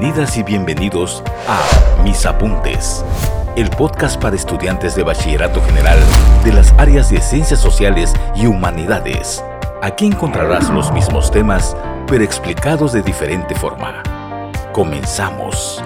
Bienvenidas y bienvenidos a Mis Apuntes, el podcast para estudiantes de Bachillerato General de las áreas de Ciencias Sociales y Humanidades. Aquí encontrarás los mismos temas, pero explicados de diferente forma. Comenzamos.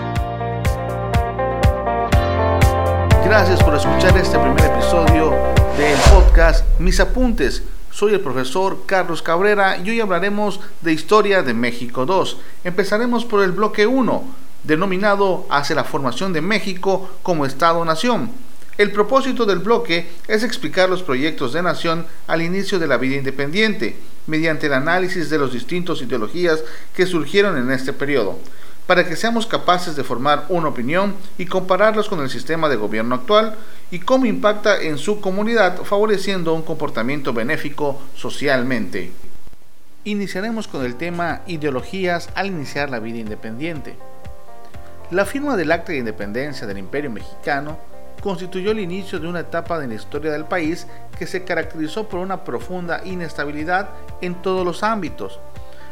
Gracias por escuchar este primer episodio del podcast Mis Apuntes soy el profesor Carlos Cabrera y hoy hablaremos de Historia de México 2. Empezaremos por el bloque 1, denominado Hacia la formación de México como Estado-Nación. El propósito del bloque es explicar los proyectos de nación al inicio de la vida independiente, mediante el análisis de las distintas ideologías que surgieron en este periodo para que seamos capaces de formar una opinión y compararlos con el sistema de gobierno actual y cómo impacta en su comunidad favoreciendo un comportamiento benéfico socialmente. Iniciaremos con el tema ideologías al iniciar la vida independiente. La firma del Acta de Independencia del Imperio Mexicano constituyó el inicio de una etapa de la historia del país que se caracterizó por una profunda inestabilidad en todos los ámbitos.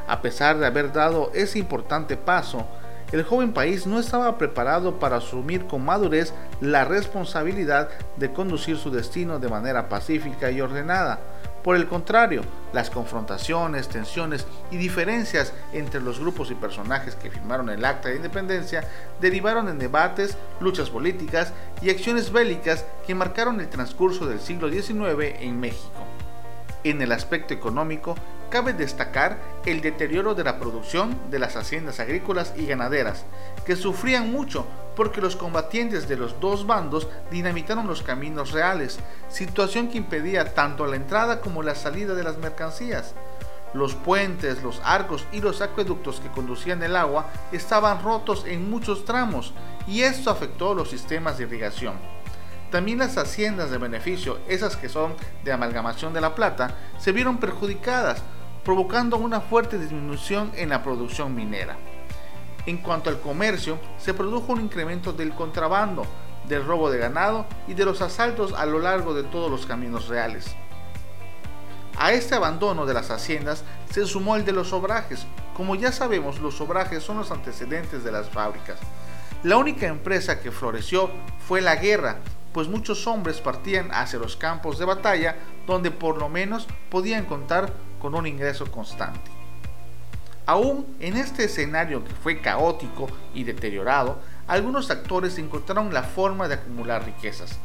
A pesar de haber dado ese importante paso, el joven país no estaba preparado para asumir con madurez la responsabilidad de conducir su destino de manera pacífica y ordenada. Por el contrario, las confrontaciones, tensiones y diferencias entre los grupos y personajes que firmaron el Acta de Independencia derivaron en debates, luchas políticas y acciones bélicas que marcaron el transcurso del siglo XIX en México. En el aspecto económico, cabe destacar el deterioro de la producción de las haciendas agrícolas y ganaderas, que sufrían mucho porque los combatientes de los dos bandos dinamitaron los caminos reales, situación que impedía tanto la entrada como la salida de las mercancías. Los puentes, los arcos y los acueductos que conducían el agua estaban rotos en muchos tramos y esto afectó los sistemas de irrigación. También las haciendas de beneficio, esas que son de amalgamación de la plata, se vieron perjudicadas provocando una fuerte disminución en la producción minera. En cuanto al comercio, se produjo un incremento del contrabando, del robo de ganado y de los asaltos a lo largo de todos los caminos reales. A este abandono de las haciendas se sumó el de los obrajes. Como ya sabemos, los obrajes son los antecedentes de las fábricas. La única empresa que floreció fue la guerra, pues muchos hombres partían hacia los campos de batalla donde por lo menos podían contar con un ingreso constante. Aún en este escenario que fue caótico y deteriorado, algunos actores encontraron la forma de acumular riquezas.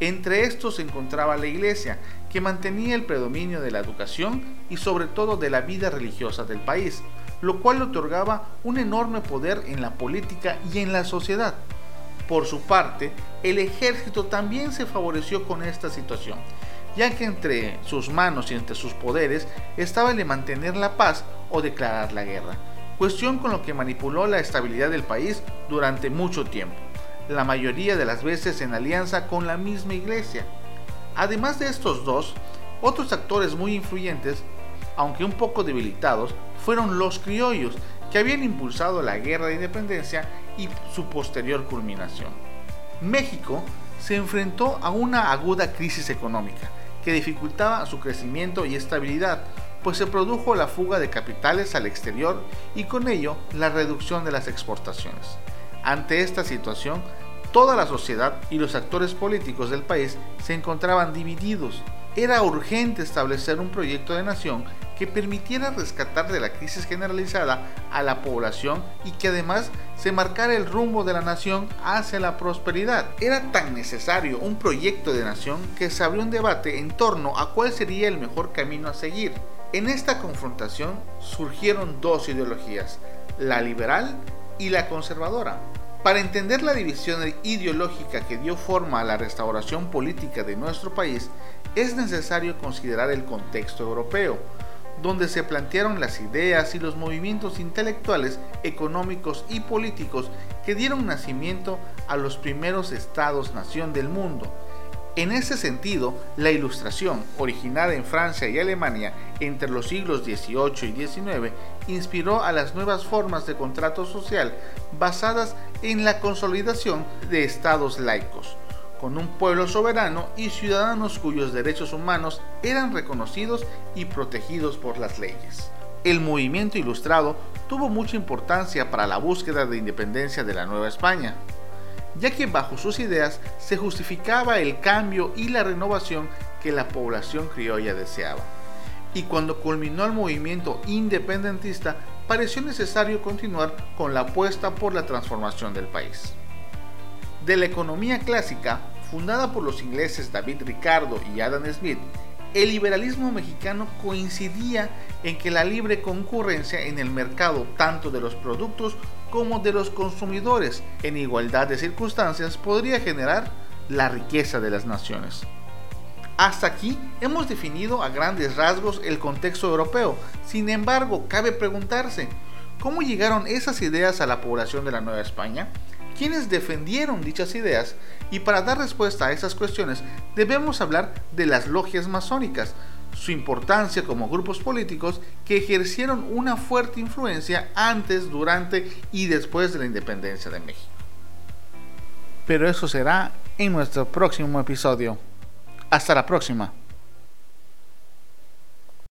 Entre estos se encontraba la iglesia, que mantenía el predominio de la educación y sobre todo de la vida religiosa del país, lo cual le otorgaba un enorme poder en la política y en la sociedad. Por su parte, el ejército también se favoreció con esta situación, ya que entre sus manos y entre sus poderes estaba el de mantener la paz o declarar la guerra, cuestión con lo que manipuló la estabilidad del país durante mucho tiempo, la mayoría de las veces en alianza con la misma iglesia. Además de estos dos, otros actores muy influyentes, aunque un poco debilitados, fueron los criollos, que habían impulsado la guerra de independencia y su posterior culminación. México se enfrentó a una aguda crisis económica, que dificultaba su crecimiento y estabilidad, pues se produjo la fuga de capitales al exterior y con ello la reducción de las exportaciones. Ante esta situación, toda la sociedad y los actores políticos del país se encontraban divididos. Era urgente establecer un proyecto de nación que permitiera rescatar de la crisis generalizada a la población y que además se marcara el rumbo de la nación hacia la prosperidad. Era tan necesario un proyecto de nación que se abrió un debate en torno a cuál sería el mejor camino a seguir. En esta confrontación surgieron dos ideologías, la liberal y la conservadora. Para entender la división ideológica que dio forma a la restauración política de nuestro país, es necesario considerar el contexto europeo, donde se plantearon las ideas y los movimientos intelectuales, económicos y políticos que dieron nacimiento a los primeros estados-nación del mundo. En ese sentido, la ilustración, originada en Francia y Alemania entre los siglos XVIII y XIX, inspiró a las nuevas formas de contrato social basadas en la consolidación de estados laicos con un pueblo soberano y ciudadanos cuyos derechos humanos eran reconocidos y protegidos por las leyes. el movimiento ilustrado tuvo mucha importancia para la búsqueda de independencia de la Nueva España, ya que bajo sus ideas se justificaba el cambio y la renovación que la población criolla deseaba. Y cuando culminó el movimiento independentista, pareció necesario continuar con la apuesta por la transformación del país. De la economía clásica, fundada por los ingleses David Ricardo y Adam Smith, el liberalismo mexicano coincidía en que la libre concurrencia en el mercado tanto de los productos como de los consumidores en igualdad de circunstancias podría generar la riqueza de las naciones. Hasta aquí hemos definido a grandes rasgos el contexto europeo, sin embargo cabe preguntarse, ¿cómo llegaron esas ideas a la población de la Nueva España? Quienes defendieron dichas ideas y para dar respuesta a esas cuestiones debemos hablar de las logias masónicas, su importancia como grupos políticos que ejercieron una fuerte influencia antes, durante y después de la independencia de México. Pero eso será en nuestro próximo episodio. Hasta la próxima.